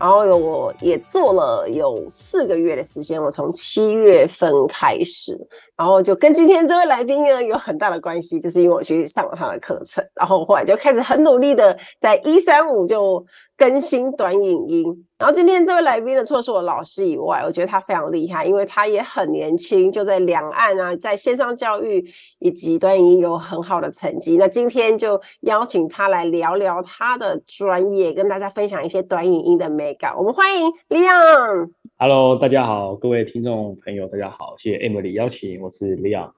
然后有我也做了有四个月的时间，我从七月份开始，然后就跟今天这位来宾呢有很大的关系，就是因为我去上了他的课程，然后后来就开始很努力的在一三五就更新短影音。然后今天这位来宾呢，除了是我老师以外，我觉得他非常厉害，因为他也很年轻，就在两岸啊，在线上教育以及短影音有很好的成绩。那今天就邀请他来聊聊他的专业，跟大家分享一些短影音的美感。我们欢迎 Leon。Hello，大家好，各位听众朋友，大家好，谢谢 Emily 邀请，我是 Leon。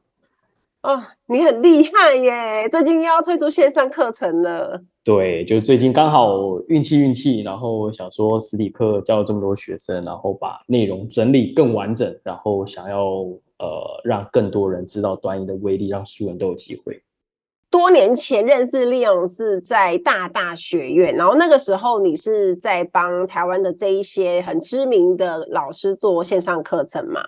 哦，你很厉害耶！最近又要推出线上课程了。对，就最近刚好运气运气，然后想说实体课教了这么多学生，然后把内容整理更完整，然后想要呃让更多人知道端一的威力，让所有人都有机会。多年前认识 Leon 是在大大学院，然后那个时候你是在帮台湾的这一些很知名的老师做线上课程吗？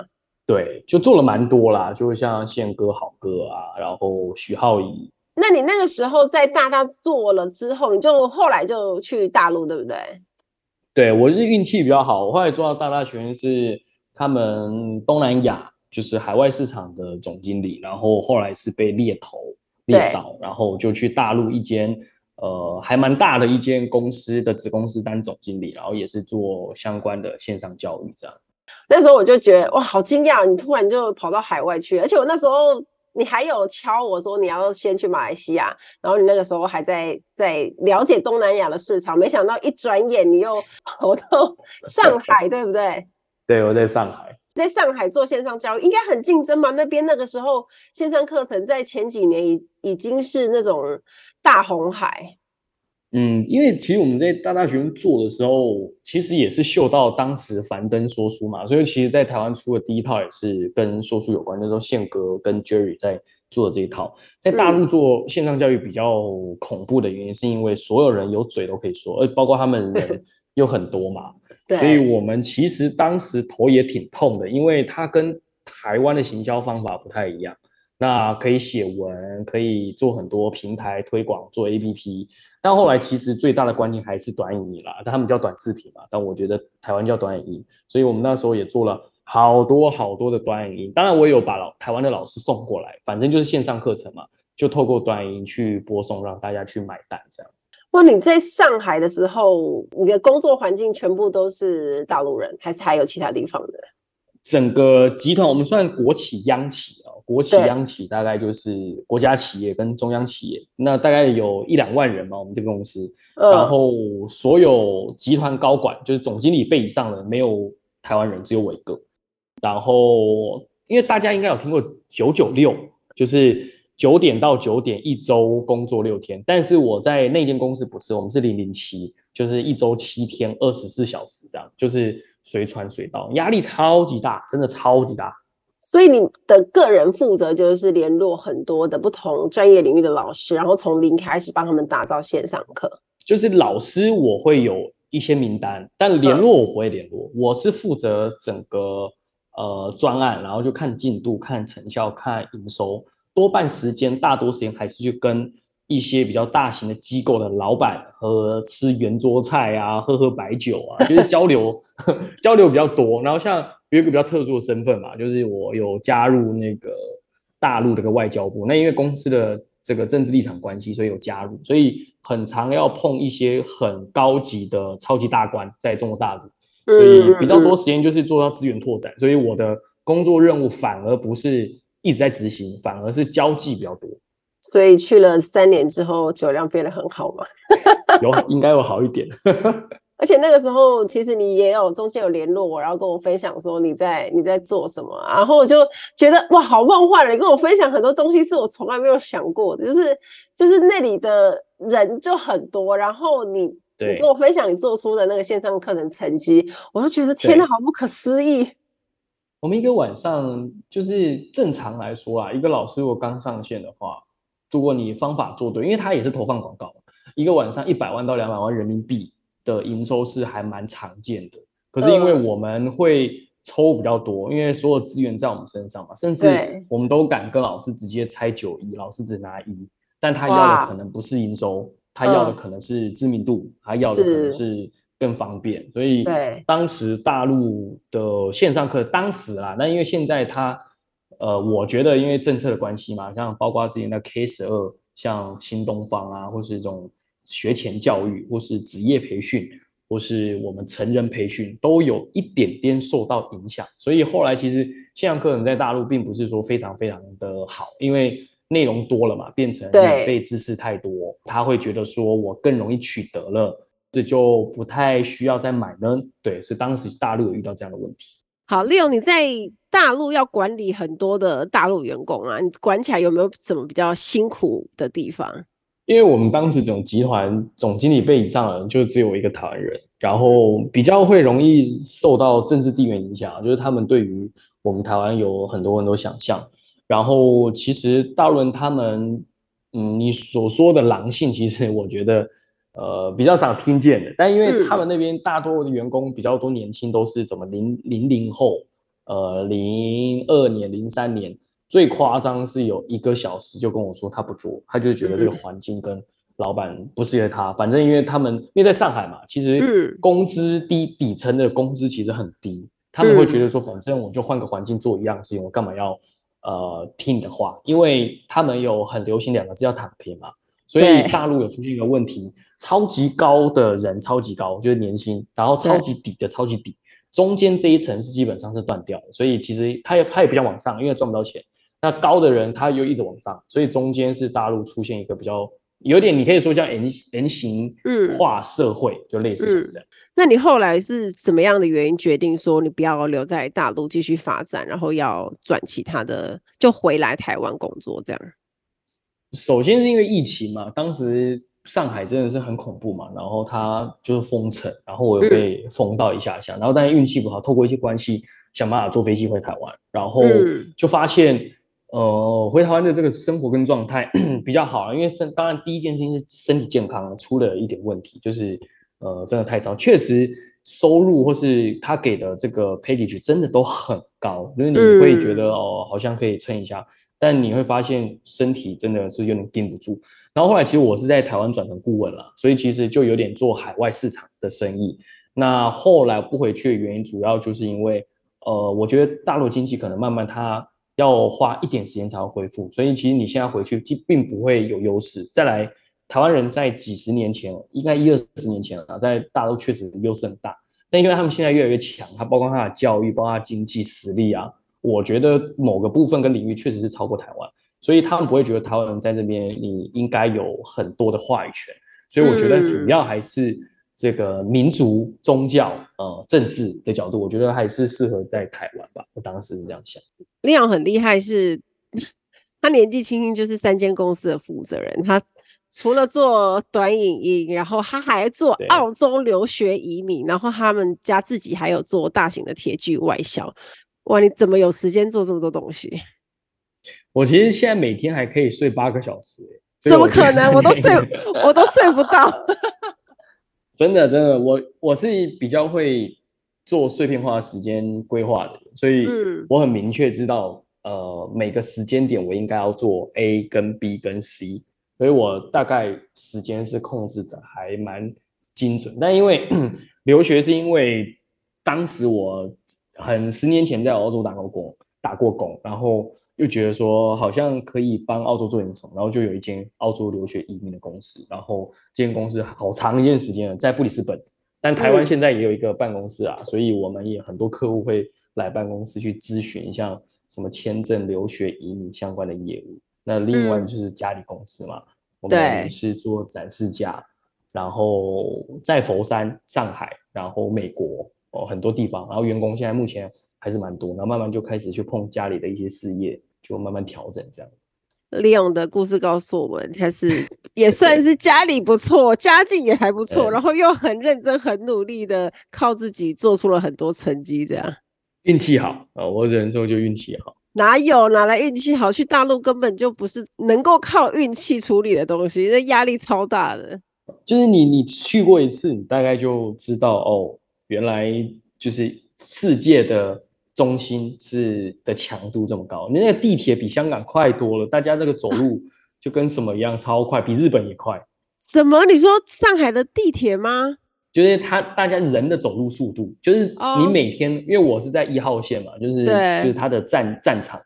对，就做了蛮多啦，就像宪哥、好哥啊，然后许浩怡。那你那个时候在大大做了之后，你就后来就去大陆，对不对？对，我是运气比较好，我后来做到大大学院是他们东南亚，就是海外市场的总经理，然后后来是被猎头猎到，然后就去大陆一间呃还蛮大的一间公司的子公司当总经理，然后也是做相关的线上教育这样。那时候我就觉得哇，好惊讶！你突然就跑到海外去，而且我那时候你还有敲我说你要先去马来西亚，然后你那个时候还在在了解东南亚的市场，没想到一转眼你又跑到 上海，对不对？对，我在上海，在上海做线上教育应该很竞争嘛？那边那个时候线上课程在前几年已已经是那种大红海。嗯，因为其实我们在大大学院做的时候，其实也是嗅到当时樊登说书嘛，所以其实，在台湾出的第一套也是跟说书有关。那时候宪哥跟 Jerry 在做的这一套，在大陆做线上教育比较恐怖的原因，是因为所有人有嘴都可以说，而包括他们人 又很多嘛，所以我们其实当时头也挺痛的，因为它跟台湾的行销方法不太一样。那可以写文，可以做很多平台推广，做 APP。但后来其实最大的关键还是短影音啦，但他们叫短视频嘛，但我觉得台湾叫短影音，所以我们那时候也做了好多好多的短影音。当然我也有把老台湾的老师送过来，反正就是线上课程嘛，就透过短影音去播送，让大家去买单这样。哇，你在上海的时候，你的工作环境全部都是大陆人，还是还有其他地方的？整个集团我们算国企央企啊。国企央企大概就是国家企业跟中央企业，那大概有一两万人嘛，我们这个公司，嗯、然后所有集团高管就是总经理辈以上的没有台湾人，只有我一个。然后因为大家应该有听过九九六，就是九点到九点一周工作六天，但是我在那间公司不是，我们是零零七，就是一周七天二十四小时这样，就是随传随到，压力超级大，真的超级大。所以你的个人负责就是联络很多的不同专业领域的老师，然后从零开始帮他们打造线上课。就是老师我会有一些名单，但联络我不会联络，嗯、我是负责整个呃专案，然后就看进度、看成效、看营收，多半时间大多时间还是去跟一些比较大型的机构的老板和吃圆桌菜啊，喝喝白酒啊，就是交流 交流比较多，然后像。有一个比较特殊的身份嘛，就是我有加入那个大陆的个外交部。那因为公司的这个政治立场关系，所以有加入，所以很常要碰一些很高级的超级大官在中国大陆，所以比较多时间就是做到资源拓展。所以我的工作任务反而不是一直在执行，反而是交际比较多。所以去了三年之后，酒量变得很好嘛？有，应该有好一点。而且那个时候，其实你也有中间有联络我，然后跟我分享说你在你在做什么，然后我就觉得哇，好梦幻了！你跟我分享很多东西是我从来没有想过的，就是就是那里的人就很多，然后你你跟我分享你做出的那个线上课程成绩，我就觉得天哪，好不可思议！我们一个晚上就是正常来说啊，一个老师如果刚上线的话，如果你方法做对，因为他也是投放广告，一个晚上一百万到两百万人民币的营收是还蛮常见的。可是因为我们会抽比较多，因为所有资源在我们身上嘛，甚至我们都敢跟老师直接拆九一，老师只拿一，但他要的可能不是营收，他要的可能是知名度，他要的可能是。更方便。所以当时大陆的线上课，当时啦，那因为现在他，呃，我觉得因为政策的关系嘛，像包括之前的 K 十二，像新东方啊，或是这种学前教育，或是职业培训。或是我们成人培训都有一点点受到影响，所以后来其实线上课程在大陆并不是说非常非常的好，因为内容多了嘛，变成免费知识太多，他会觉得说我更容易取得了，这就不太需要再买呢。对，所以当时大陆有遇到这样的问题。好，Leo，你在大陆要管理很多的大陆员工啊，你管起来有没有什么比较辛苦的地方？因为我们当时这种集团总经理辈以上的人就只有一个台湾人，然后比较会容易受到政治地缘影响，就是他们对于我们台湾有很多很多想象。然后其实大陆人他们，嗯，你所说的狼性，其实我觉得呃比较少听见的。但因为他们那边大多的员工比较多年轻，都是什么零零零后，呃零二年、零三年。最夸张是有一个小时就跟我说他不做，他就觉得这个环境跟老板不适合他。反正因为他们因为在上海嘛，其实工资低，底层的工资其实很低，他们会觉得说，反正我就换个环境做一样事情，我干嘛要呃听你的话？因为他们有很流行两个字叫躺平嘛，所以大陆有出现一个问题，超级高的人超级高，就是年薪，然后超级底的超级底，中间这一层是基本上是断掉的，所以其实他也他也不想往上，因为赚不到钱。那高的人他又一直往上，所以中间是大陆出现一个比较有点，你可以说叫 M 型化社会，嗯、就类似这样、嗯。那你后来是什么样的原因决定说你不要留在大陆继续发展，然后要转其他的，就回来台湾工作这样？首先是因为疫情嘛，当时上海真的是很恐怖嘛，然后它就是封城，然后我又被封到一下下，嗯、然后但是运气不好，透过一些关系想办法坐飞机回台湾，然后就发现。呃，回台湾的这个生活跟状态 比较好，因为身当然第一件事情是身体健康出了一点问题，就是呃真的太糟，确实收入或是他给的这个 package 真的都很高，因为你会觉得哦好像可以撑一下，但你会发现身体真的是有点顶不住。然后后来其实我是在台湾转成顾问了，所以其实就有点做海外市场的生意。那后来不回去的原因主要就是因为呃我觉得大陆经济可能慢慢它。要花一点时间才会恢复，所以其实你现在回去并不会有优势。再来，台湾人在几十年前，应该一二十年前了，在大陆确实优势很大。但因为他们现在越来越强，它包括它的教育，包括它经济实力啊，我觉得某个部分跟领域确实是超过台湾，所以他们不会觉得台湾人在这边你应该有很多的话语权。所以我觉得主要还是这个民族、宗教、呃政治的角度，我觉得还是适合在台湾吧。我当时是这样想。Leon 很厉害是，是他年纪轻轻就是三间公司的负责人。他除了做短影音，然后他还做澳洲留学移民，然后他们家自己还有做大型的铁具外销。哇，你怎么有时间做这么多东西？我其实现在每天还可以睡八个小时，怎么可能？我都睡，我都睡不到。真的，真的，我我是比较会。做碎片化时间规划的，所以我很明确知道，呃，每个时间点我应该要做 A 跟 B 跟 C，所以我大概时间是控制的还蛮精准。但因为 留学是因为当时我很十年前在澳洲打过工，打过工，然后又觉得说好像可以帮澳洲做点什么，然后就有一间澳洲留学移民的公司，然后这间公司好长一段时间了，在布里斯本。但台湾现在也有一个办公室啊，嗯、所以我们也很多客户会来办公室去咨询，像什么签证、留学、移民相关的业务。那另外就是家里公司嘛，嗯、我们是做展示架，然后在佛山、上海，然后美国哦很多地方，然后员工现在目前还是蛮多，然后慢慢就开始去碰家里的一些事业，就慢慢调整这样。利用的故事告诉我们，他是 也算是家里不错，家境也还不错，然后又很认真、很努力的靠自己做出了很多成绩，这样。运气好啊，我只能说就运气好。哪有哪来运气好？去大陆根本就不是能够靠运气处理的东西，那压力超大的。就是你你去过一次，你大概就知道哦，原来就是世界的中心是的强度这么高。你那个地铁比香港快多了，大家那个走路就跟什么一样，超快，比日本也快。什么？你说上海的地铁吗？就是他，大家人的走路速度，就是你每天，oh. 因为我是在一号线嘛，就是就是他的站站场，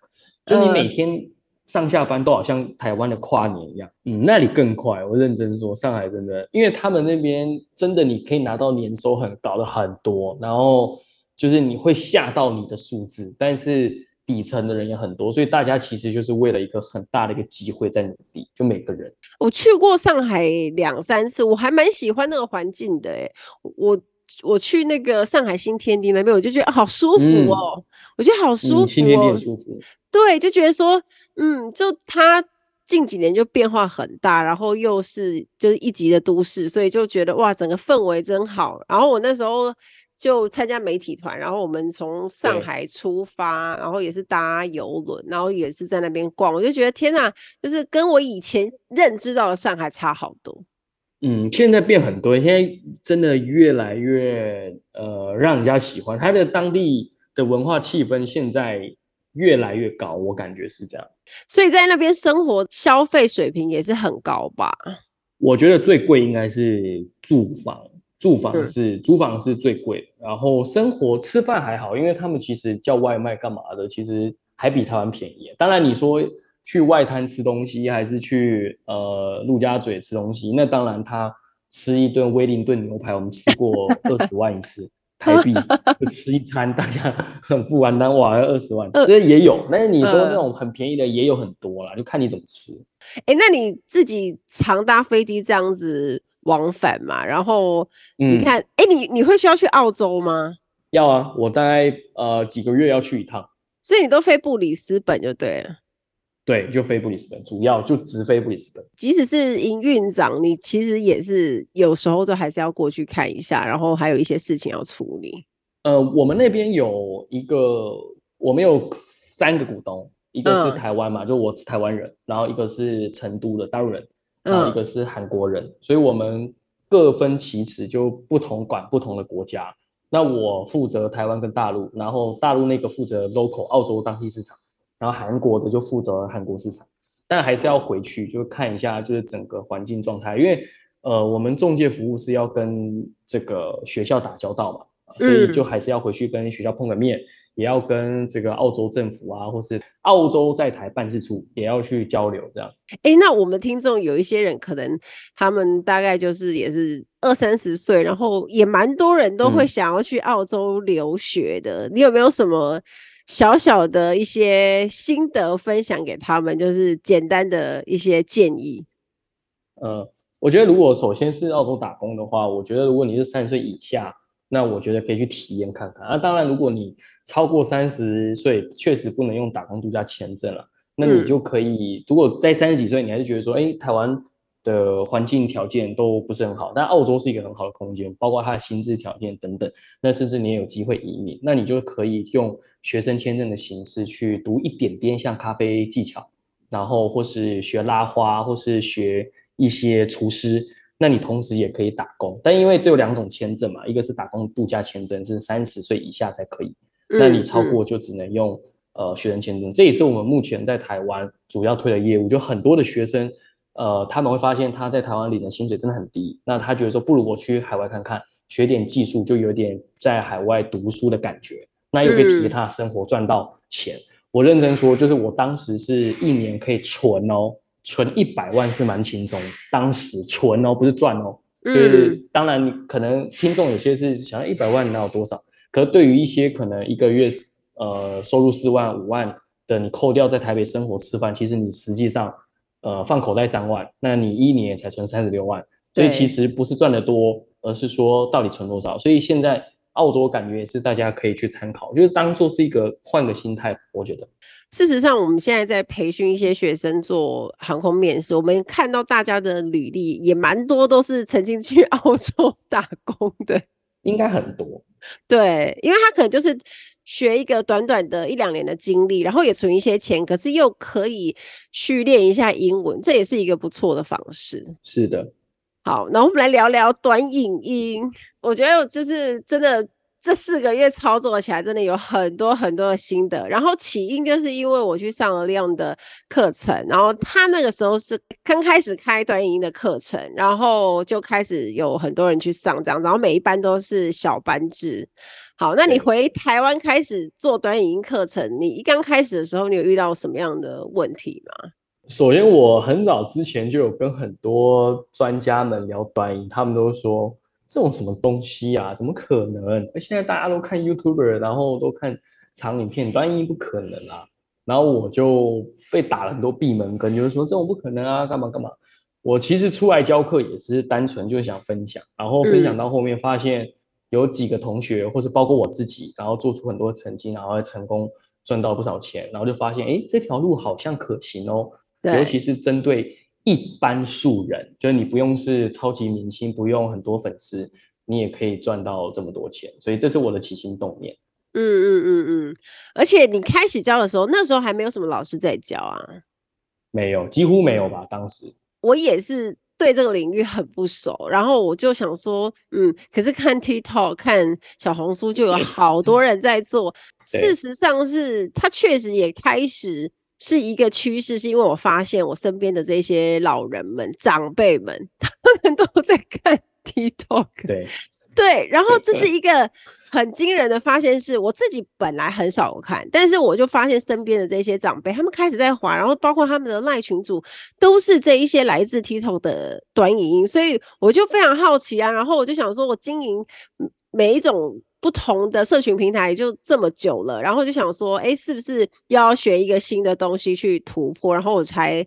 就你每天上下班都好像台湾的跨年一样，嗯，那里更快。我认真说，上海真的，因为他们那边真的你可以拿到年收很高的很多，然后就是你会吓到你的数字，但是。底层的人也很多，所以大家其实就是为了一个很大的一个机会在努力。就每个人，我去过上海两三次，我还蛮喜欢那个环境的。哎，我我去那个上海新天地那边，我就觉得、啊、好舒服哦，嗯、我觉得好舒服、哦嗯。新天地很舒服。对，就觉得说，嗯，就它近几年就变化很大，然后又是就是一级的都市，所以就觉得哇，整个氛围真好。然后我那时候。就参加媒体团，然后我们从上海出发，然后也是搭游轮，然后也是在那边逛，我就觉得天哪，就是跟我以前认知到的上海差好多。嗯，现在变很多，现在真的越来越呃让人家喜欢，它的当地的文化气氛现在越来越高，我感觉是这样。所以在那边生活消费水平也是很高吧？我觉得最贵应该是住房。住房是、嗯、租房是最贵，然后生活吃饭还好，因为他们其实叫外卖干嘛的，其实还比台湾便宜。当然你说去外滩吃东西，还是去呃陆家嘴吃东西，那当然他吃一顿威灵顿牛排，我们吃过二十万一次台币，就吃一餐大家很付完单哇要二十万，这些也有。但是你说那种很便宜的也有很多啦，就看你怎么吃。哎，那你自己常搭飞机这样子？往返嘛，然后你看，哎、嗯，你你会需要去澳洲吗？要啊，我大概呃几个月要去一趟，所以你都飞布里斯本就对了。对，就飞布里斯本，主要就直飞布里斯本。即使是营运长，你其实也是有时候都还是要过去看一下，然后还有一些事情要处理。呃，我们那边有一个，我们有三个股东，一个是台湾嘛，嗯、就我是台湾人，然后一个是成都的大陆人。然后一个是韩国人，嗯，所以我们各分其职，就不同管不同的国家。那我负责台湾跟大陆，然后大陆那个负责 local 澳洲当地市场，然后韩国的就负责韩国市场。但还是要回去就看一下，就是整个环境状态，因为呃，我们中介服务是要跟这个学校打交道嘛。所以就还是要回去跟学校碰个面，嗯，也要跟这个澳洲政府啊，或是澳洲在台办事处也要去交流，这样。哎，那我们听众有一些人可能他们大概就是也是二三十岁，然后也蛮多人都会想要去澳洲留学的。嗯，你有没有什么小小的一些心得分享给他们？就是简单的一些建议。呃，我觉得如果首先是澳洲打工的话，我觉得如果你是三十岁以下。那我觉得可以去体验看看。那、啊、当然，如果你超过三十岁，确实不能用打工度假签证了。那你就可以，如果在三十几岁，你还是觉得说，哎、欸，台湾的环境条件都不是很好，但澳洲是一个很好的空间，包括它的薪资条件等等。那甚至你也有机会移民，那你就可以用学生签证的形式去读一点点像咖啡技巧，然后或是学拉花，或是学一些厨师。那你同时也可以打工，但因为只有两种签证嘛，一个是打工度假签证，是三十岁以下才可以，嗯、那你超过就只能用、嗯、呃学生签证。这也是我们目前在台湾主要推的业务。就很多的学生，呃，他们会发现他在台湾领的薪水真的很低，那他觉得说不如我去海外看看，学点技术，就有点在海外读书的感觉，那又可以体验他的生活赚到钱、嗯。我认真说，就是我当时是一年可以存哦。存一百万是蛮轻松，当时存哦，不是赚哦。就是当然，你可能听众有些是想要一百万，哪有多少？可是对于一些可能一个月呃收入四万五万的，你扣掉在台北生活吃饭，其实你实际上呃放口袋三万，那你一年才存三十六万，所以其实不是赚得多，而是说到底存多少。所以现在澳洲感觉也是大家可以去参考，就是当做是一个换个心态，我觉得。事实上，我们现在在培训一些学生做航空面试，我们看到大家的履历也蛮多，都是曾经去 澳洲打工的，应该很多。对，因为他可能就是学一个短短的一两年的经历，然后也存一些钱，可是又可以去练一下英文，这也是一个不错的方式。是的，好，那我们来聊聊短影音。我觉得就是真的。这四个月操作起来真的有很多很多的心得，然后起因就是因为我去上了 Leon 的课程，然后他那个时候是刚开始开短影音的课程，然后就开始有很多人去上这样，然后每一班都是小班制。好，那你回台湾开始做短影音课程，你一刚开始的时候，你有遇到什么样的问题吗？首先，我很早之前就有跟很多专家们聊短影，他们都说。这种什么东西啊？怎么可能？而现在大家都看 YouTuber，然后都看长影片，短影音不可能啊。然后我就被打了很多闭门羹，就是说这种不可能啊，干嘛干嘛。我其实出来教课也是单纯就想分享，然后分享到后面发现有几个同学，或是包括我自己，然后做出很多成绩，然后成功赚到不少钱，然后就发现，哎，这条路好像可行哦。尤其是针对。一般素人，就是你不用是超级明星，不用很多粉丝，你也可以赚到这么多钱。所以这是我的起心动念。嗯嗯嗯嗯。而且你开始教的时候，那时候还没有什么老师在教啊？没有，几乎没有吧？当时我也是对这个领域很不熟，然后我就想说，嗯，可是看 TikTok、看小红书就有 好多人在做。事实上是，他确实也开始。是一个趋势，是因为我发现我身边的这些老人们、长辈们，他们都在看 TikTok。对对，然后这是一个很惊人的发现，是我自己本来很少看，但是我就发现身边的这些长辈，他们开始在滑，然后包括他们的赖群组，都是这一些来自 TikTok 的短影音，所以我就非常好奇啊，然后我就想说，我经营每一种。不同的社群平台就这么久了，然后就想说，哎，是不是要学一个新的东西去突破？然后我才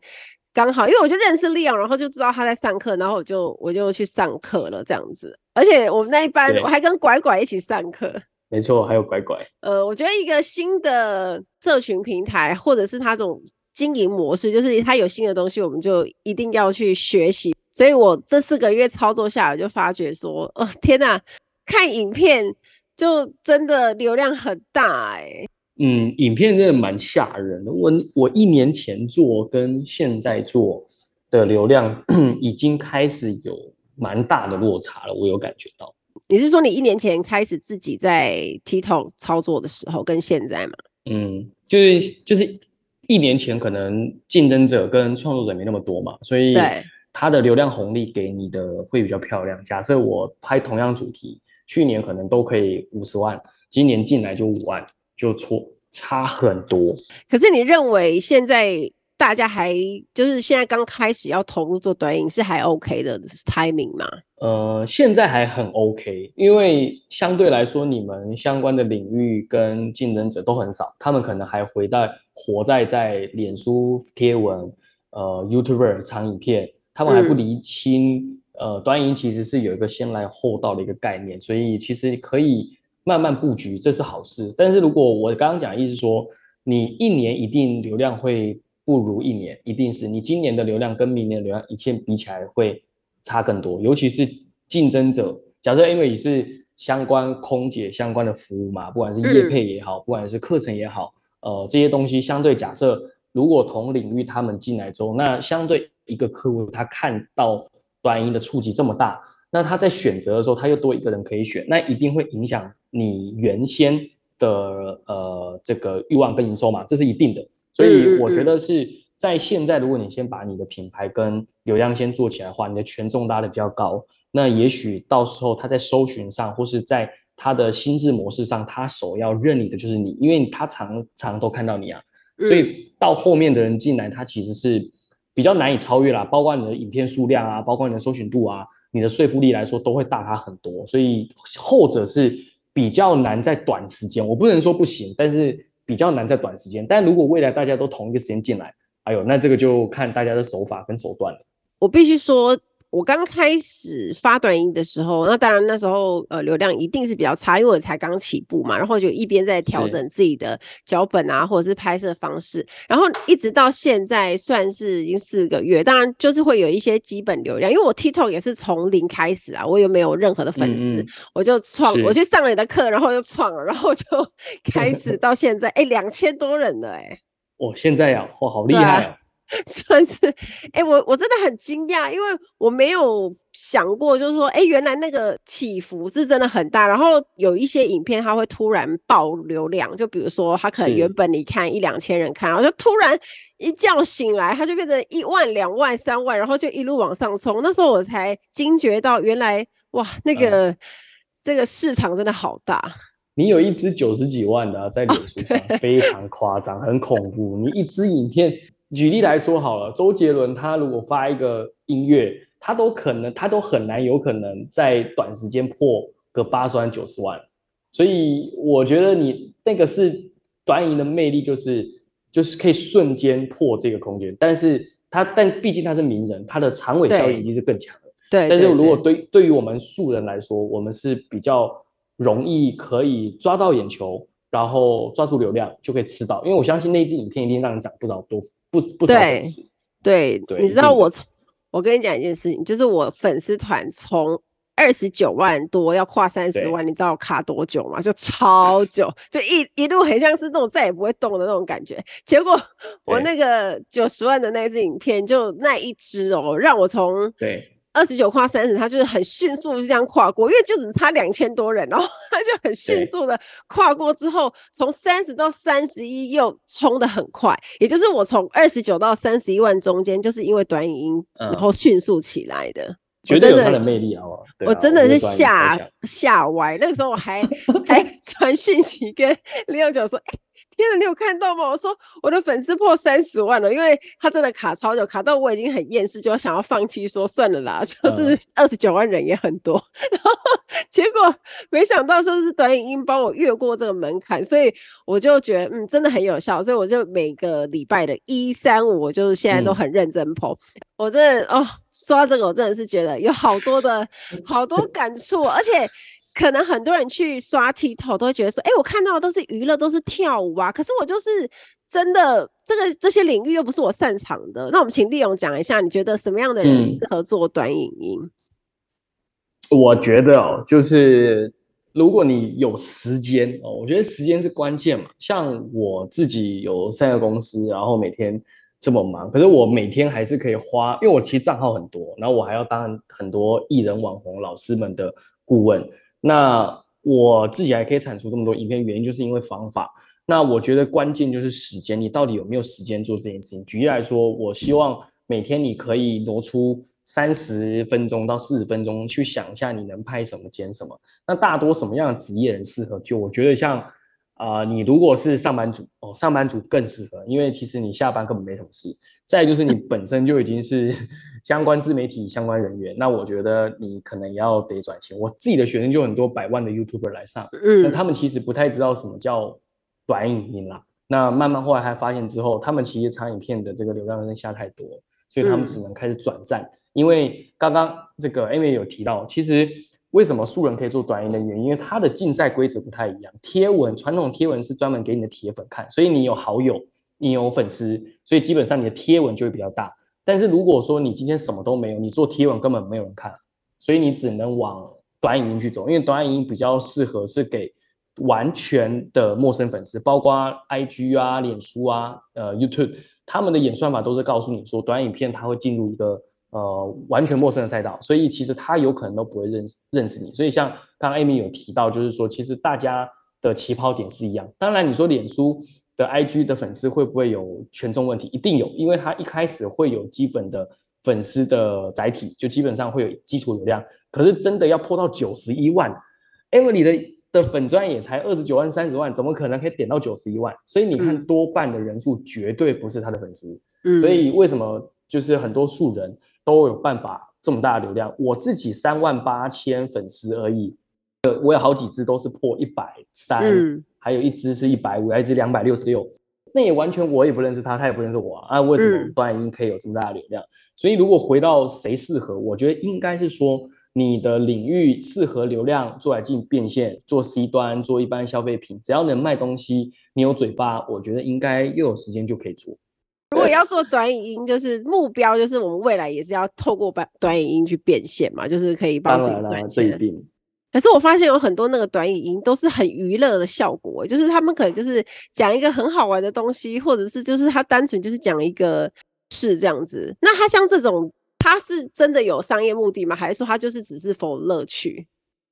刚好，因为我就认识 Leon，然后就知道他在上课，然后我就我就去上课了，这样子。而且我们那一班我还跟拐拐一起上课，没错，还有拐拐。呃，我觉得一个新的社群平台，或者是他这种经营模式，就是他有新的东西，我们就一定要去学习。所以我这四个月操作下来，就发觉说，哦，天哪，看影片。就真的流量很大哎、欸，嗯，影片真的蛮吓人的。我我一年前做跟现在做的流量 已经开始有蛮大的落差了，我有感觉到。你是说你一年前开始自己在 TikTok 操作的时候跟现在吗？嗯，就是就是一年前可能竞争者跟创作者没那么多嘛，所以它的流量红利给你的会比较漂亮。假设我拍同样主题。去年可能都可以五十万，今年进来就五万，就错差很多。可是你认为现在大家还就是现在刚开始要投入做短影是还 OK 的 timing 吗？呃，现在还很 OK，因为相对来说你们相关的领域跟竞争者都很少，他们可能还回在活在在脸书贴文、呃 YouTuber 长影片，他们还不厘清。嗯呃，短影音其实是有一个先来后到的一个概念，所以其实可以慢慢布局，这是好事。但是如果我刚刚讲的意思说，你一年一定流量会不如一年，一定是你今年的流量跟明年的流量一切比起来会差更多。尤其是竞争者，假设因为你是相关空姐相关的服务嘛，不管是业配也好，不管是课程也好，呃，这些东西相对假设如果同领域他们进来之后，那相对一个客户他看到。短音的触及这么大，那他在选择的时候，他又多一个人可以选，那一定会影响你原先的呃这个欲望跟营收嘛，这是一定的。所以我觉得是在现在，如果你先把你的品牌跟流量先做起来的话，你的权重拉得比较高，那也许到时候他在搜寻上或是在他的心智模式上，他首要认你的就是你，因为他常常都看到你啊，所以到后面的人进来，他其实是。比较难以超越啦，包括你的影片数量啊，包括你的搜寻度啊，你的说服力来说都会大他很多，所以后者是比较难在短时间，我不能说不行，但是比较难在短时间。但如果未来大家都同一个时间进来，哎呦，那这个就看大家的手法跟手段了。我必须说，我刚开始发短音的时候，那当然那时候呃流量一定是比较差，因为我才刚起步嘛，然后就一边在调整自己的脚本啊，或者是拍摄方式，然后一直到现在算是已经四个月，当然就是会有一些基本流量，因为我 TikTok 也是从零开始啊，我又没有任何的粉丝，嗯嗯我就创，我去上了你的课，然后就创了，然后就 开始到现在，哎，两千多人了，哎，哦，现在呀，哇，好厉害啊！算是，哎、欸，我我真的很惊讶，因为我没有想过，就是说，哎、欸，原来那个起伏是真的很大。然后有一些影片，它会突然爆流量，就比如说，它可能原本你看一两千人看，然后就突然一觉醒来，它就变成一万、两万、三万，然后就一路往上冲。那时候我才惊觉到，原来哇，那个、嗯、这个市场真的好大。你有一支九十几万的、啊、在脸书上，哦、非常夸张，很恐怖。你一支影片。举例来说好了，周杰伦他如果发一个音乐，他都可能，他都很难有可能在短时间破个八十万、九十万。所以我觉得你那个是短影的魅力，就是就是可以瞬间破这个空间。但是他，但毕竟他是名人，他的长尾效应一定是更强的。对。但是如果对对于我们素人来说，我们是比较容易可以抓到眼球，然后抓住流量就可以吃到。因为我相信那支影片一定让你涨不少多。不不对对，对，你知道我从我跟你讲一件事情，就是我粉丝团从二十九万多要跨三十万，你知道我卡多久吗？就超久，就一一路很像是那种再也不会动的那种感觉。结果我那个九十万的那支影片，就那一支哦，让我从对。二十九跨三十，他就是很迅速就这样跨过，因为就只差两千多人，然后他就很迅速的跨过之后，从三十到三十一又冲的很快，也就是我从二十九到三十一万中间，就是因为短影音，然后迅速起来的，绝对有他的魅力啊！我真的是吓吓歪，那个时候我还还传讯息跟李永九说，欸天哪，你有看到吗？我说我的粉丝破三十万了，因为他真的卡超久，卡到我已经很厌世，就想要放弃，说算了啦，就是二十九万人也很多。嗯、然后结果没想到说是短影音帮我越过这个门槛，所以我就觉得嗯，真的很有效，所以我就每个礼拜的一三五，我就是现在都很认真嗯。我真的哦，说到这个，我真的是觉得有好多的 好多感触，而且。可能很多人去刷 TikTok 都会觉得说，哎、欸，我看到的都是娱乐，都是跳舞啊。可是我就是真的，这个这些领域又不是我擅长的。那我们请立勇讲一下，你觉得什么样的人适合做短影音？嗯、我觉得哦，就是如果你有时间哦，我觉得时间是关键嘛。像我自己有三个公司，然后每天这么忙，可是我每天还是可以花，因为我其实账号很多，然后我还要当很多艺人、网红、老师们的顾问。那我自己还可以产出这么多影片，原因就是因为方法。那我觉得关键就是时间，你到底有没有时间做这件事情？举例来说，我希望每天你可以挪出三十分钟到四十分钟去想一下你能拍什么、剪什么。那大多什么样的职业人适合？就我觉得像啊、呃，你如果是上班族哦，上班族更适合，因为其实你下班根本没什么事。再就是你本身就已经是。相关自媒体相关人员，那我觉得你可能也要得转型。我自己的学生就很多百万的 YouTuber 来上，嗯，那他们其实不太知道什么叫短影音啦。那慢慢后来还发现之后，他们其实长影片的这个流量下太多，所以他们只能开始转战。嗯、因为刚刚这个 Amy 有提到，其实为什么素人可以做短影的原因，因为它的竞赛规则不太一样。贴文传统贴文是专门给你的铁粉看，所以你有好友，你有粉丝，所以基本上你的贴文就会比较大。但是如果说你今天什么都没有，你做贴文根本没有人看，所以你只能往短影音去走，因为短影音比较适合是给完全的陌生粉丝，包括 IG 啊、脸书啊、呃 YouTube，他们的演算法都是告诉你说短影片它会进入一个呃完全陌生的赛道，所以其实他有可能都不会认识认识你。所以像刚刚 Amy 有提到，就是说其实大家的起跑点是一样。当然你说脸书。的 IG 的粉丝会不会有权重问题？一定有，因为他一开始会有基本的粉丝的载体，就基本上会有基础流量。可是真的要破到九十一万，Emily 的的粉钻也才二十九万、三十万，怎么可能可以点到九十一万？所以你看，多半的人数绝对不是他的粉丝。嗯，所以为什么就是很多素人都有办法这么大的流量？我自己三万八千粉丝而已，呃，我有好几只都是破一百三。还有一只是一百五，还有一只两百六十六，那也完全我也不认识他，他也不认识我啊，啊为什么短影音可以有这么大的流量？嗯、所以如果回到谁适合，我觉得应该是说你的领域适合流量做来进行变现，做 C 端，做一般消费品，只要能卖东西，你有嘴巴，我觉得应该又有时间就可以做。如果要做短影音，就是目标就是我们未来也是要透过短短影音去变现嘛，就是可以帮自己赚钱。可是我发现有很多那个短语音都是很娱乐的效果，就是他们可能就是讲一个很好玩的东西，或者是就是他单纯就是讲一个事这样子。那他像这种，他是真的有商业目的吗？还是说他就是只是 for 乐趣？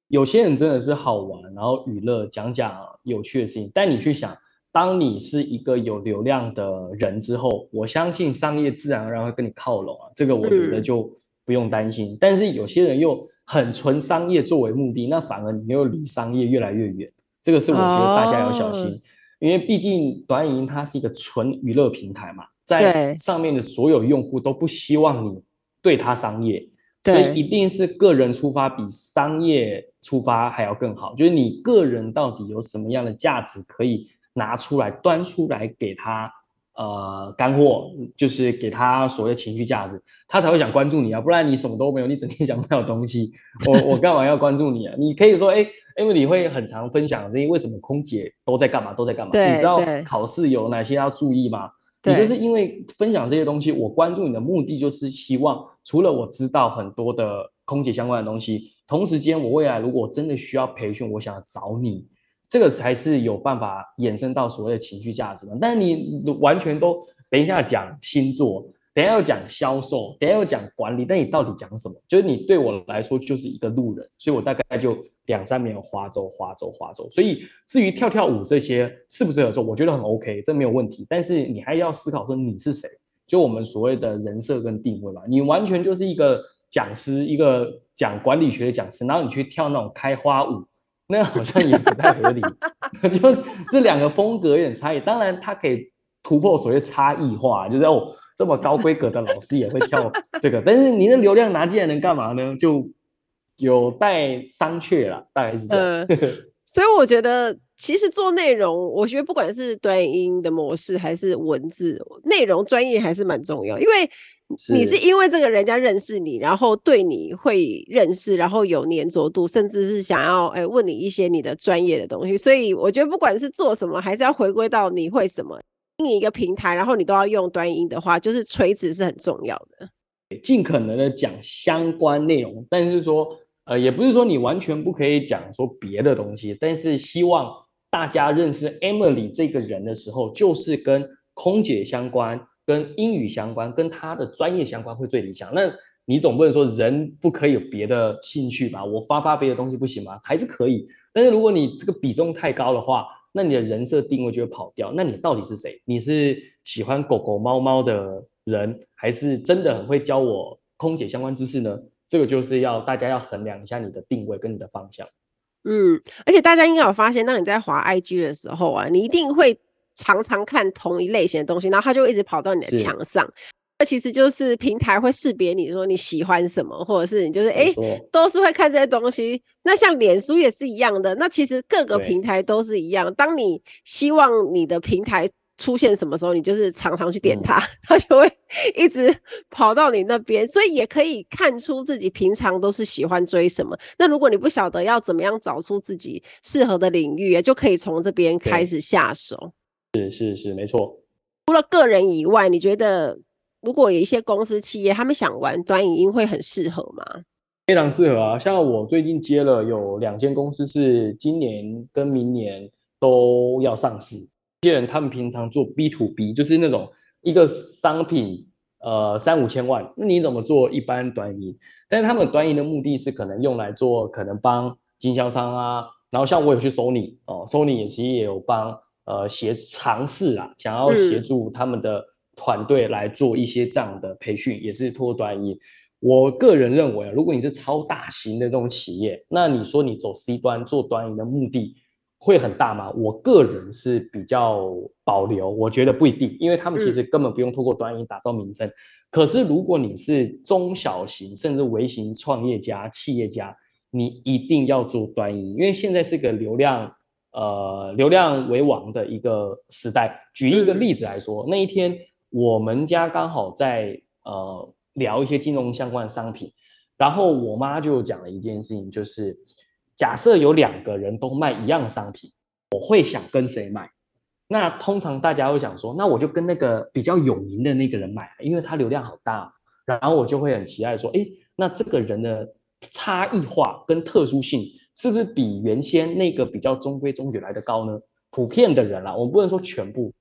有些人真的是好玩，然后娱乐，讲讲有趣的事情。但你去想，当你是一个有流量的人之后，我相信商业自然而然会跟你靠拢啊，这个我觉得就不用担心。嗯、但是有些人又。很纯商业作为目的，那反而你又离商业越来越远。这个是我觉得大家要小心，哦、因为毕竟短影音它是一个纯娱乐平台嘛，在上面的所有用户都不希望你对它商业，所以一定是个人出发比商业出发还要更好。就是你个人到底有什么样的价值可以拿出来端出来给他。呃，干货就是给他所谓的情绪价值，他才会想关注你啊，不然你什么都没有，你整天讲没有东西，我我干嘛要关注你啊？你可以说，哎，Emily 会很常分享这些，为什么空姐都在干嘛，都在干嘛？你知道考试有哪些要注意吗？对你就是因为分享这些东西，我关注你的目的就是希望，除了我知道很多的空姐相关的东西，同时间我未来如果真的需要培训，我想要找你。这个才是有办法衍生到所谓的情绪价值的，但是你完全都等一下讲星座，等下要讲销售，等下要讲管理，但你到底讲什么？就是你对我来说就是一个路人，所以我大概就两三秒划走划走划走。所以至于跳跳舞这些适不适合做，我觉得很 OK，这没有问题。但是你还要思考说你是谁，就我们所谓的人设跟定位嘛，你完全就是一个讲师，一个讲管理学的讲师，然后你去跳那种开花舞。那好像也不太合理 就这两个风格有点差异。当然，它可以突破所谓差异化，就是哦，这么高规格的老师也会跳这个，但是你的流量拿进来能干嘛呢？就有待商榷了，大概是这样。呃、所以我觉得，其实做内容，我觉得不管是短影音的模式还是文字内容，专业还是蛮重要，因为。你是因为这个人家认识你，然后对你会认识，然后有粘着度，甚至是想要诶问你一些你的专业的东西。所以我觉得不管是做什么，还是要回归到你会什么。经营一个平台，然后你都要用短影音的话，就是垂直是很重要的。尽可能的讲相关内容，但是说呃也不是说你完全不可以讲说别的东西，但是希望大家认识 Emily 这个人的时候，就是跟空姐相关。跟英语相关，跟她的专业相关会最理想。那你总不能说人不可以有别的兴趣吧？我发发别的东西不行吗？还是可以。但是如果你这个比重太高的话，那你的人设定位就会跑掉。那你到底是谁？你是喜欢狗狗猫猫的人，还是真的很会教我空姐相关知识呢？这个就是要大家要衡量一下你的定位跟你的方向。嗯，而且大家应该有发现，当你在滑 IG 的时候啊，你一定会。常常看同一类型的东西，然后它就会一直跑到你的墙上。那其实就是平台会识别你说你喜欢什么，或者是你就是哎欸，都是会看这些东西。那像脸书也是一样的。那其实各个平台都是一样。当你希望你的平台出现什么时候，你就是常常去点它，嗯、它就会一直跑到你那边。所以也可以看出自己平常都是喜欢追什么。那如果你不晓得要怎么样找出自己适合的领域，就可以从这边开始下手。是是是，没错。除了个人以外，你觉得如果有一些公司企业，他们想玩短影音，会很适合吗？非常适合啊！像我最近接了有两间公司，是今年跟明年都要上市。这些人他们平常做 B to B，就是那种一个商品，呃，三五千万，那你怎么做一般短银？但是他们短银的目的是可能用来做，可能帮经销商啊。然后像我有去 Sony 哦，Sony 也其实也有帮。呃，协尝试啊，想要协助他们的团队来做一些这样的培训，嗯、也是托短影音。我个人认为啊，如果你是超大型的这种企业，那你说你走 C 端做短银的目的会很大吗？我个人是比较保留，我觉得不一定，因为他们其实根本不用透过短影音打造名声。嗯、可是如果你是中小型甚至微型创业家、企业家，你一定要做短影音，因为现在是个流量。呃流量为王的一个时代。举一个例子来说，那一天我们家刚好在呃聊一些金融相关的商品，然后我妈就讲了一件事情，就是假设有两个人都卖一样商品，我会想跟谁买？那通常大家会想说，那我就跟那个比较有名的那个人买，因为他流量好大。然后我就会很期待说，哎，那这个人的差异化跟特殊性是不是比原先那个比较中规中矩来的高呢？普遍的人啦，我们不能说全部，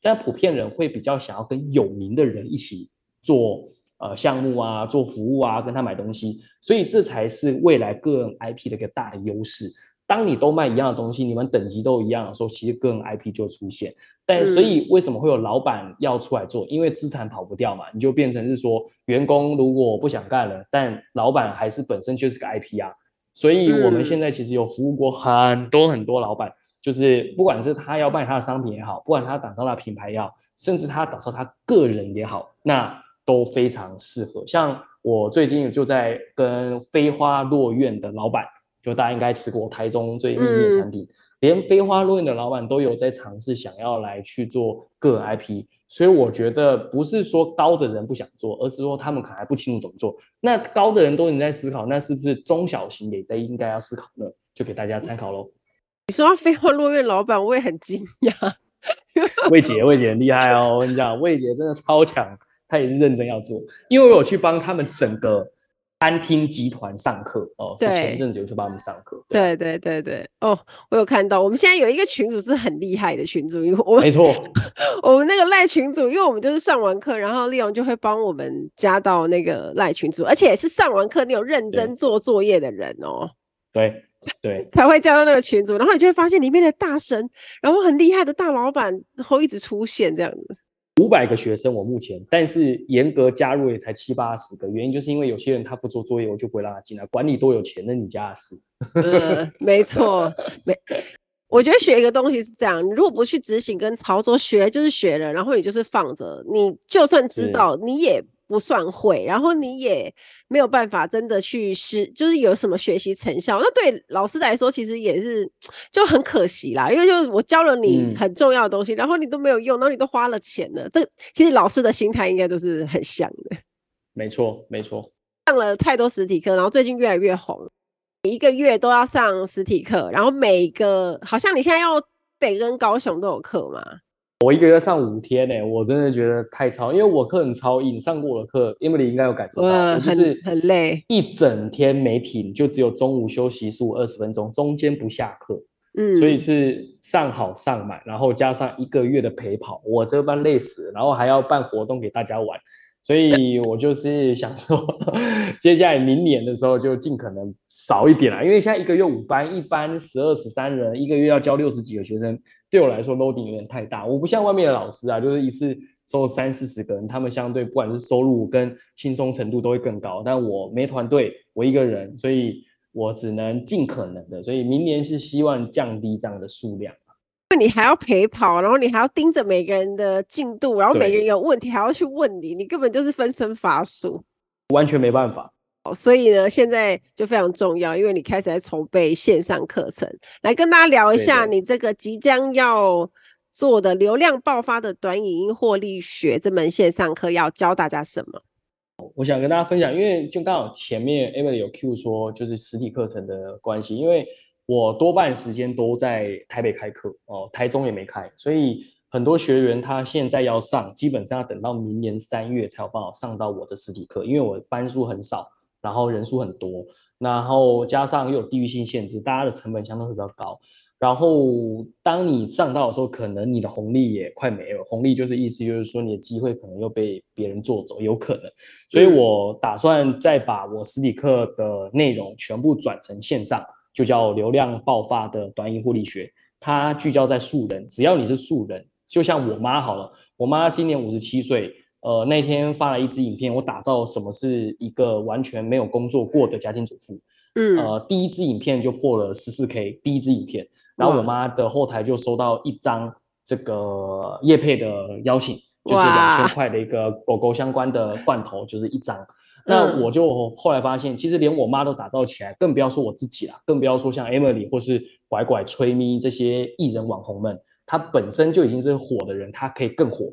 但普遍人会比较想要跟有名的人一起做呃项目啊，做服务啊，跟他买东西，所以这才是未来个人 IP 的一个大的优势。当你都卖一样的东西，你们等级都一样的时候，其实个人 IP 就出现。但所以为什么会有老板要出来做？因为资产跑不掉嘛，你就变成是说，员工如果不想干了，但老板还是本身就是个 IP 啊。所以我们现在其实有服务过很多很多老板，就是不管是他要卖他的商品也好，不管他打造他的品牌也好，甚至他打造他个人也好，那都非常适合。像我最近就在跟飞花落院的老板。就大家应该吃过台中最厉害的产品，嗯、连飞花落院的老板都有在尝试想要来去做个人 IP，所以我觉得不是说高的人不想做，而是说他们可能还不清楚怎么做。那高的人都已经在思考，那是不是中小型也得应该要思考呢？就给大家参考喽。你说到飞花落院老板，我也很惊讶。魏姐，魏姐很厉害哦，我跟你讲，魏姐真的超强，她也是认真要做，因为我有去帮他们整个。餐厅集团上课哦，对，前阵子有去帮他们上课。对对对对，哦，我有看到，我们现在有一个群主是很厉害的群主，因为我们没错，我们那个赖群主，因为我们就是上完课，然后立荣就会帮我们加到那个赖群主，而且是上完课你有认真做作业的人哦，对对，才会加到那个群组，然后你就会发现里面的大神，然后很厉害的大老板会一直出现这样子。五百个学生，我目前，但是严格加入也才七八十个，原因就是因为有些人他不做作业，我就不会让他进来。管你多有钱，那你家的事。呃，没错，没。我觉得学一个东西是这样，你如果不去执行跟操作，学就是学了，然后你就是放着，你就算知道，你也。不算会，然后你也没有办法真的去实，就是有什么学习成效。那对老师来说，其实也是就很可惜啦，因为就是我教了你很重要的东西，嗯、然后你都没有用，然后你都花了钱了。这其实老师的心态应该都是很像的。没错，没错。上了太多实体课，然后最近越来越红，每一个月都要上实体课，然后每个好像你现在要北跟高雄都有课嘛。我一个月上五天呢、欸，我真的觉得太超，因为我课很超硬，上过我的课，Emily 应该有感受到，呃、就是很累，一整天没停，就只有中午休息十五二十分钟，中间不下课，嗯，所以是上好上满，然后加上一个月的陪跑，我这班累死，然后还要办活动给大家玩。所以我就是想说，接下来明年的时候就尽可能少一点啦，因为现在一个月五班，一班十二十三人，一个月要教六十几个学生，对我来说 loading 有点太大。我不像外面的老师啊，就是一次收三四十个人，他们相对不管是收入跟轻松程度都会更高。但我没团队，我一个人，所以我只能尽可能的。所以明年是希望降低这样的数量。因为你还要陪跑，然后你还要盯着每个人的进度，然后每个人有问题还要去问你，你根本就是分身乏术，完全没办法。所以呢，现在就非常重要，因为你开始在筹备线上课程，来跟大家聊一下你这个即将要做的流量爆发的短影音获利学这门线上课，要教大家什么？我想跟大家分享，因为就刚好前面 Emily 有 Q 说，就是实体课程的关系，因为。我多半时间都在台北开课哦，台中也没开，所以很多学员他现在要上，基本上要等到明年三月才有办法上到我的实体课，因为我班数很少，然后人数很多，然后加上又有地域性限制，大家的成本相对会比较高。然后当你上到的时候，可能你的红利也快没了，红利就是意思就是说你的机会可能又被别人做走，有可能。所以我打算再把我实体课的内容全部转成线上。就叫流量爆发的短影音获利学，它聚焦在素人，只要你是素人，就像我妈好了，我妈今年五十七岁，呃，那天发了一支影片，我打造什么是一个完全没有工作过的家庭主妇，嗯，呃，第一支影片就破了十四 K，第一支影片，然后我妈的后台就收到一张这个叶配的邀请，就是两千块的一个狗狗相关的罐头，就是一张。那我就后来发现，其实连我妈都打造起来，更不要说我自己了，更不要说像 Emily 或是拐拐、吹咪这些艺人网红们，他本身就已经是火的人，他可以更火。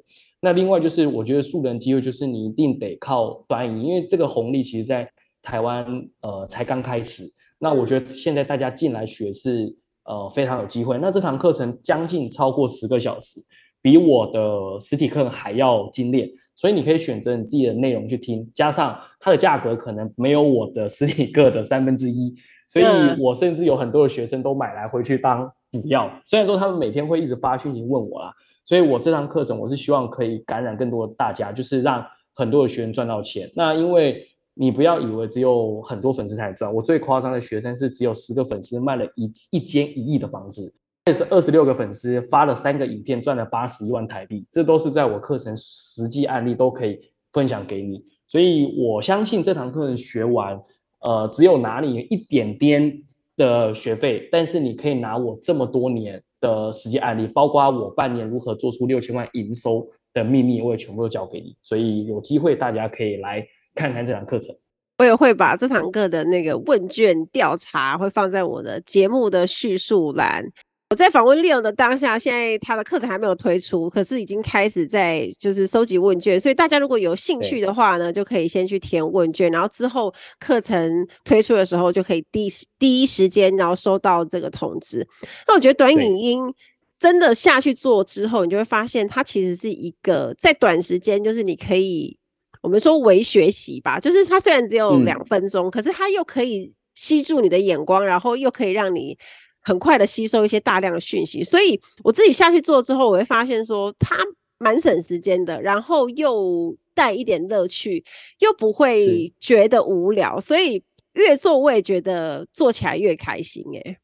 那另外就是，我觉得素人机会就是你一定得靠短影，因为这个红利其实在台湾呃才刚开始。那我觉得现在大家进来学是呃非常有机会。那这堂课程将近超过十个小时，比我的实体课还要精炼，所以你可以选择你自己的内容去听，加上它的价格可能没有我的实体课的三分之一，所以我甚至有很多的学生都买来回去当补药。虽然说他们每天会一直发讯息问我啦。所以，我这堂课程我是希望可以感染更多的大家，就是让很多的学员赚到钱。那因为你不要以为只有很多粉丝才赚，我最夸张的学生是只有十个粉丝卖了一一间一亿的房子，这是二十六个粉丝发了三个影片赚了八十一万台币，这都是在我课程实际案例都可以分享给你。所以我相信这堂课程学完，呃，只有拿你一点点的学费，但是你可以拿我这么多年。的实际案例，包括我半年如何做出六千万营收的秘密，我也全部都教给你。所以有机会大家可以来看看这堂课程。我也会把这堂课的那个问卷调查会放在我的节目的叙述栏。我在访问 Leon 的当下，现在他的课程还没有推出，可是已经开始在就是收集问卷，所以大家如果有兴趣的话呢，就可以先去填问卷，然后之后课程推出的时候就可以第第一时间然后收到这个通知。那我觉得短影音真的下去做之后，你就会发现它其实是一个在短时间，就是你可以我们说微学习吧，就是它虽然只有两分钟，嗯，可是它又可以吸住你的眼光，然后又可以让你。很快的吸收一些大量的讯息，所以我自己下去做之后，我会发现说它蛮省时间的，然后又带一点乐趣，又不会觉得无聊，所以越做我也觉得做起来越开心哎、欸，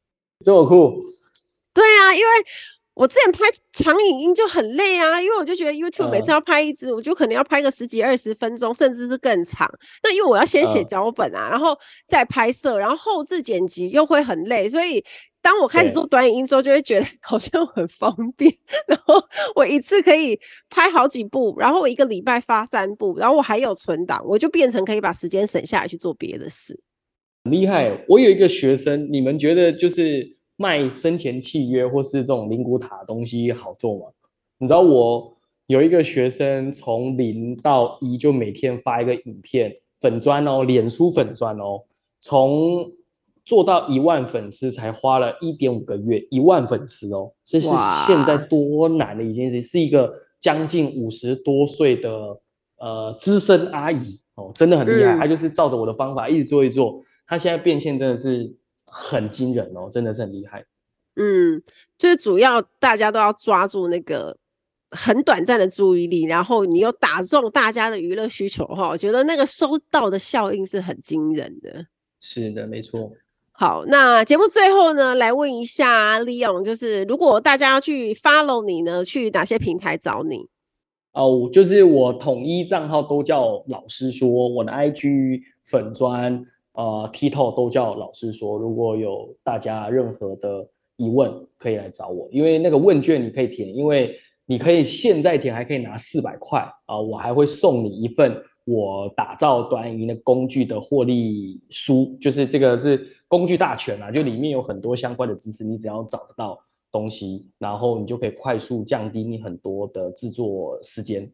这么酷？对啊，因为。我之前拍长影音就很累啊，因为我就觉得 YouTube 每次要拍一支，我就可能要拍个十几二十分钟，甚至是更长。那因为我要先写脚本啊，然后再拍摄，然后后置剪辑又会很累，所以当我开始做短影音之后，就会觉得好像很方便。然后我一次可以拍好几部，然后我一个礼拜发三部，然后我还有存档，我就变成可以把时间省下来去做别的事。很厉害！我有一个学生，你们觉得就是？卖生前契约或是这种灵骨塔的东西好做吗？你知道我有一个学生从零到一就每天发一个影片，粉砖哦，脸书粉砖哦，从做到一万粉丝才花了一点五个月，一万粉丝哦，这是现在多难的一件事，是一个将近五十多岁的呃资深阿姨哦，真的很厉害，她就是照着我的方法一直做一做，她现在变现真的是。很惊人哦，真的是很厉害。嗯，就是主要大家都要抓住那个很短暂的注意力，然后你又打中大家的娱乐需求哈，我觉得那个收到的效应是很惊人的。是的，没错。好，那节目最后呢，来问一下 Leon，就是如果大家要去 follow 你呢，去哪些平台找你？哦，就是我统一账号都叫老师说，我的 IG 粉专。呃，TikTok 都叫老师说，如果有大家任何的疑问，可以来找我，因为那个问卷你可以填，因为你可以现在填，还可以拿四百块啊，我还会送你一份我打造短影音的工具的获利书，就是这个是工具大全啊，就里面有很多相关的知识，你只要找得到东西，然后你就可以快速降低你很多的制作时间。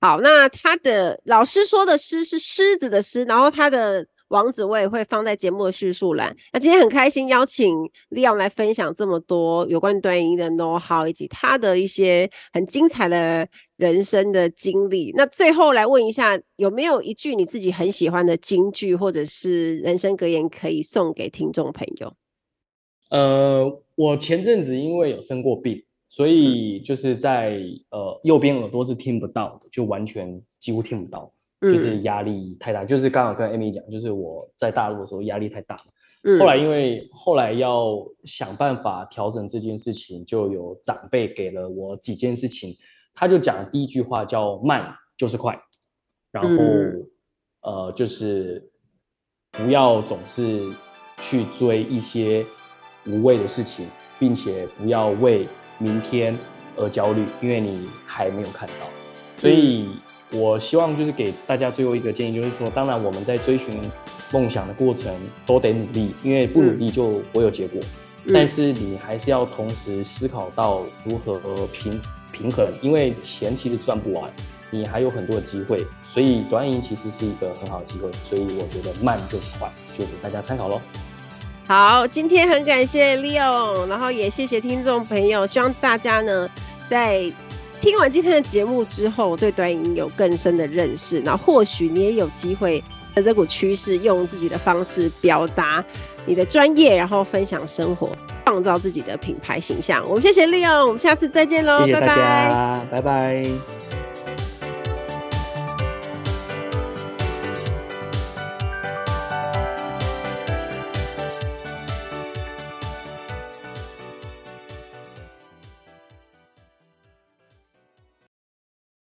好，那他的老师说的狮是狮子的狮，然后他的。网址我也会放在节目的叙述栏。那今天很开心邀请 Leon 来分享这么多有关短影音的 know how，以及他的一些很精彩的人生的经历。那最后来问一下，有没有一句你自己很喜欢的金句，或者是人生格言，可以送给听众朋友？呃，我前阵子因为有生过病，所以就是在呃右边耳朵是听不到的，就完全几乎听不到。就是压力太大，嗯、就是刚好跟 Amy 讲，就是我在大陆的时候压力太大了。嗯、后来因为后来要想办法调整这件事情，就有长辈给了我几件事情。他就讲第一句话叫“慢就是快”，然后、嗯、呃就是不要总是去追一些无谓的事情，并且不要为明天而焦虑，因为你还没有看到，所以。嗯我希望就是给大家最后一个建议，就是说，当然我们在追寻梦想的过程都得努力，因为不努力就不会有结果。嗯、但是你还是要同时思考到如何平平衡，因为钱其实赚不完，你还有很多的机会，所以短影音其实是一个很好的机会，所以我觉得慢就是快，就给大家参考喽。好，今天很感谢 Leo，然后也谢谢听众朋友，希望大家呢在听完今天的节目之后，对短影音有更深的认识，那或许你也有机会在这股趋势，用自己的方式表达你的专业，然后分享生活，创造自己的品牌形象。我们谢谢 Leo，我们下次再见喽，谢谢大家，拜拜。拜拜。